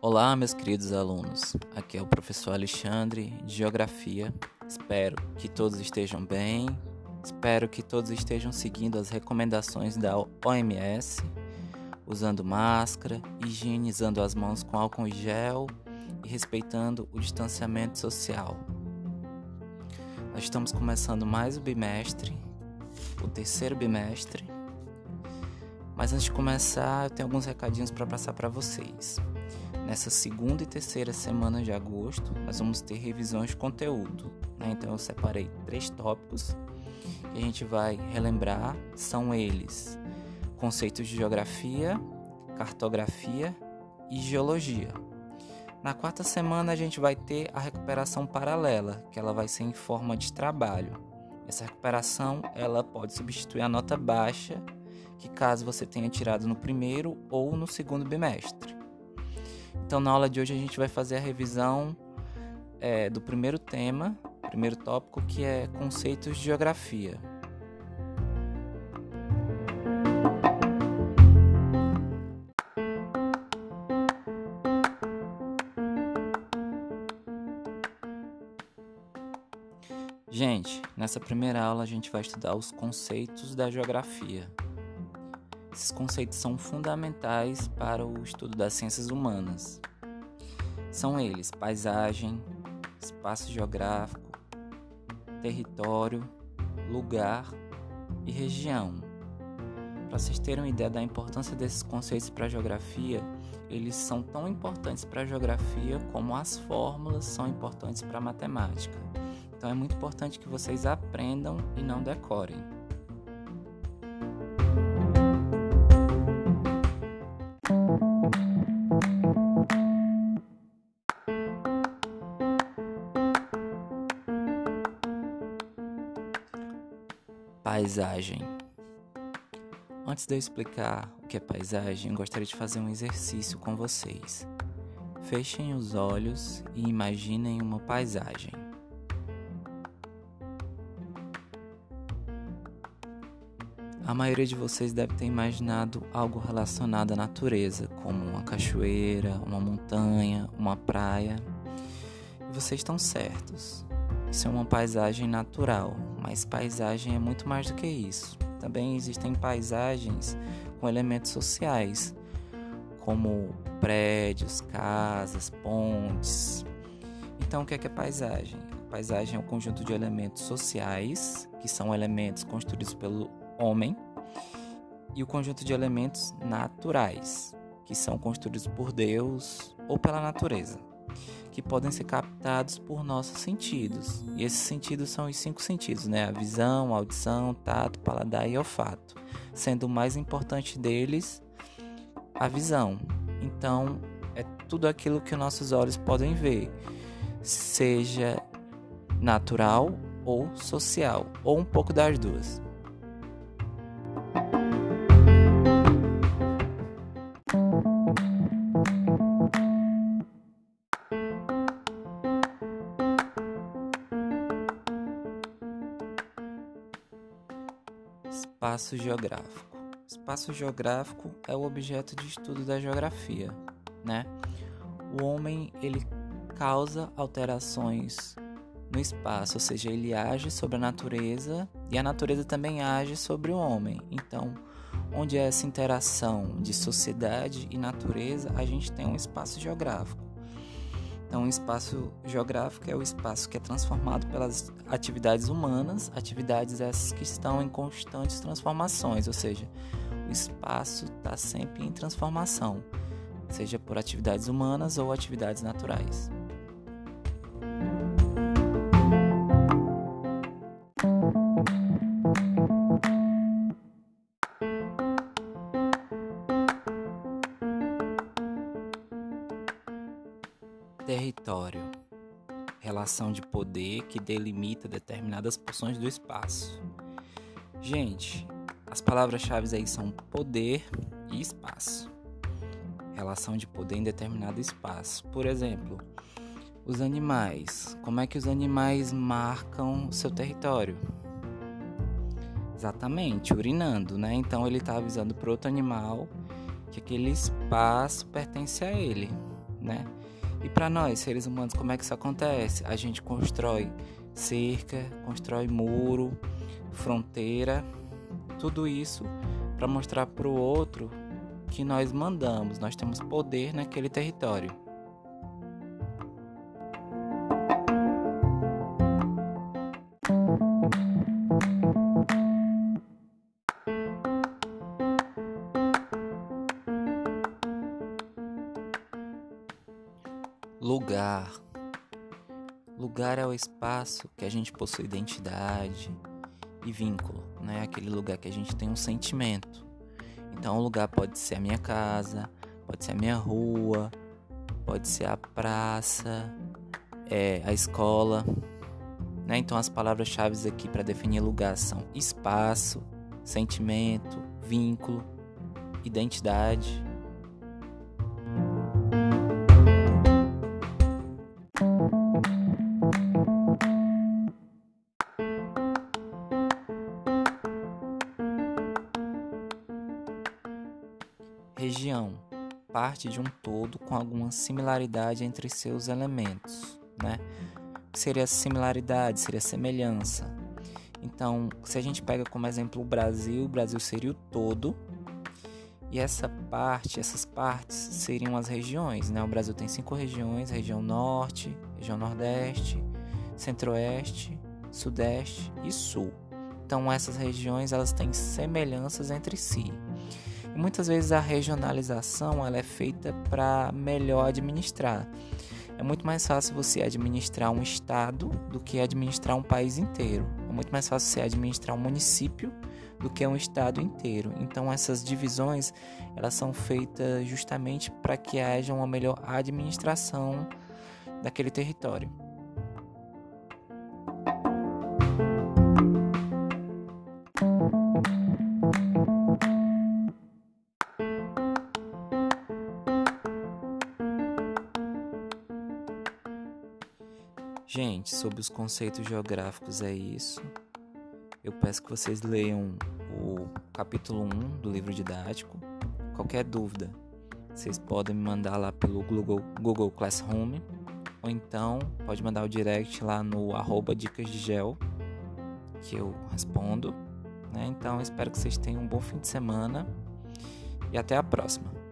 Olá, meus queridos alunos. Aqui é o professor Alexandre de Geografia. Espero que todos estejam bem. Espero que todos estejam seguindo as recomendações da OMS, usando máscara, higienizando as mãos com álcool em gel e respeitando o distanciamento social. Nós estamos começando mais o bimestre, o terceiro bimestre. Mas antes de começar, eu tenho alguns recadinhos para passar para vocês. Nessa segunda e terceira semana de agosto, nós vamos ter revisões de conteúdo. Né? Então, eu separei três tópicos que a gente vai relembrar. São eles: conceitos de geografia, cartografia e geologia. Na quarta semana, a gente vai ter a recuperação paralela, que ela vai ser em forma de trabalho. Essa recuperação ela pode substituir a nota baixa que caso você tenha tirado no primeiro ou no segundo bimestre. Então, na aula de hoje, a gente vai fazer a revisão é, do primeiro tema, primeiro tópico, que é conceitos de geografia. Nessa primeira aula a gente vai estudar os conceitos da geografia. Esses conceitos são fundamentais para o estudo das ciências humanas. São eles: paisagem, espaço geográfico, território, lugar e região. Para vocês terem uma ideia da importância desses conceitos para a geografia, eles são tão importantes para a geografia como as fórmulas são importantes para a matemática. Então é muito importante que vocês aprendam e não decorem. Paisagem. Antes de eu explicar o que é paisagem, eu gostaria de fazer um exercício com vocês. Fechem os olhos e imaginem uma paisagem. A maioria de vocês deve ter imaginado algo relacionado à natureza, como uma cachoeira, uma montanha, uma praia. Vocês estão certos. Isso é uma paisagem natural, mas paisagem é muito mais do que isso. Também existem paisagens com elementos sociais, como prédios, casas, pontes. Então, o que é, que é paisagem? A paisagem é um conjunto de elementos sociais, que são elementos construídos pelo homem, e o conjunto de elementos naturais, que são construídos por Deus ou pela natureza que podem ser captados por nossos sentidos. E esses sentidos são os cinco sentidos, né? A visão, a audição, tato, paladar e olfato. Sendo o mais importante deles a visão. Então, é tudo aquilo que nossos olhos podem ver, seja natural ou social, ou um pouco das duas. Espaço geográfico. Espaço geográfico é o objeto de estudo da geografia, né? O homem ele causa alterações no espaço, ou seja, ele age sobre a natureza e a natureza também age sobre o homem. Então, onde é essa interação de sociedade e natureza, a gente tem um espaço geográfico. Então, o espaço geográfico é o espaço que é transformado pelas atividades humanas, atividades essas que estão em constantes transformações, ou seja, o espaço está sempre em transformação, seja por atividades humanas ou atividades naturais. Relação de poder que delimita determinadas porções do espaço. Gente, as palavras-chave aí são poder e espaço. Relação de poder em determinado espaço. Por exemplo, os animais. Como é que os animais marcam seu território? Exatamente, urinando, né? Então ele está avisando para outro animal que aquele espaço pertence a ele, né? E para nós, seres humanos, como é que isso acontece? A gente constrói cerca, constrói muro, fronteira, tudo isso para mostrar para o outro que nós mandamos, nós temos poder naquele território. Lugar. Lugar é o espaço que a gente possui identidade e vínculo, né? Aquele lugar que a gente tem um sentimento. Então, o lugar pode ser a minha casa, pode ser a minha rua, pode ser a praça, é, a escola. Né? Então, as palavras-chave aqui para definir lugar são espaço, sentimento, vínculo, identidade parte de um todo com alguma similaridade entre seus elementos, né? Seria similaridade, seria semelhança. Então, se a gente pega como exemplo o Brasil, o Brasil seria o todo, e essa parte, essas partes seriam as regiões, né? O Brasil tem cinco regiões: região norte, região nordeste, centro-oeste, sudeste e sul. Então essas regiões elas têm semelhanças entre si. Muitas vezes a regionalização ela é feita para melhor administrar. É muito mais fácil você administrar um estado do que administrar um país inteiro. É muito mais fácil você administrar um município do que um estado inteiro. Então essas divisões elas são feitas justamente para que haja uma melhor administração daquele território. Gente, sobre os conceitos geográficos é isso. Eu peço que vocês leiam o capítulo 1 do livro didático. Qualquer dúvida, vocês podem me mandar lá pelo Google, Google Classroom ou então pode mandar o direct lá no arroba dicas de gel que eu respondo. Né? Então espero que vocês tenham um bom fim de semana e até a próxima.